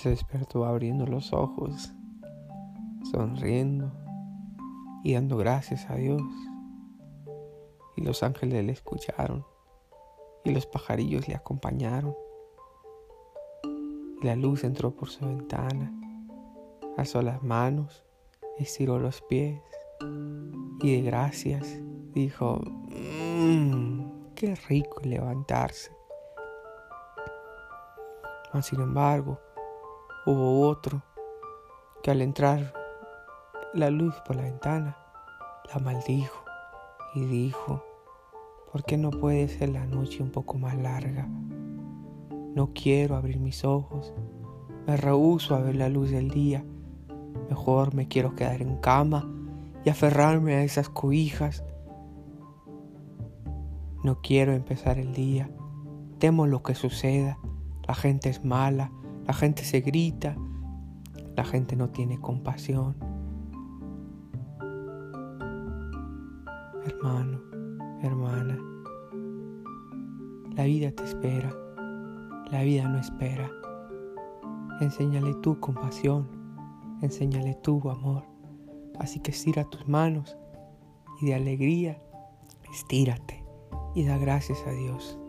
Se despertó abriendo los ojos, sonriendo y dando gracias a Dios. Y los ángeles le escucharon y los pajarillos le acompañaron. Y la luz entró por su ventana, alzó las manos, estiró los pies y de gracias dijo, mmm, qué rico levantarse. Mas sin embargo, hubo otro que al entrar la luz por la ventana la maldijo y dijo, ¿por qué no puede ser la noche un poco más larga? No quiero abrir mis ojos, me rehúso a ver la luz del día, mejor me quiero quedar en cama y aferrarme a esas cobijas. No quiero empezar el día, temo lo que suceda, la gente es mala, la gente se grita, la gente no tiene compasión. Hermano, hermana, la vida te espera, la vida no espera. Enséñale tu compasión, enséñale tu amor. Así que estira tus manos y de alegría, estírate y da gracias a Dios.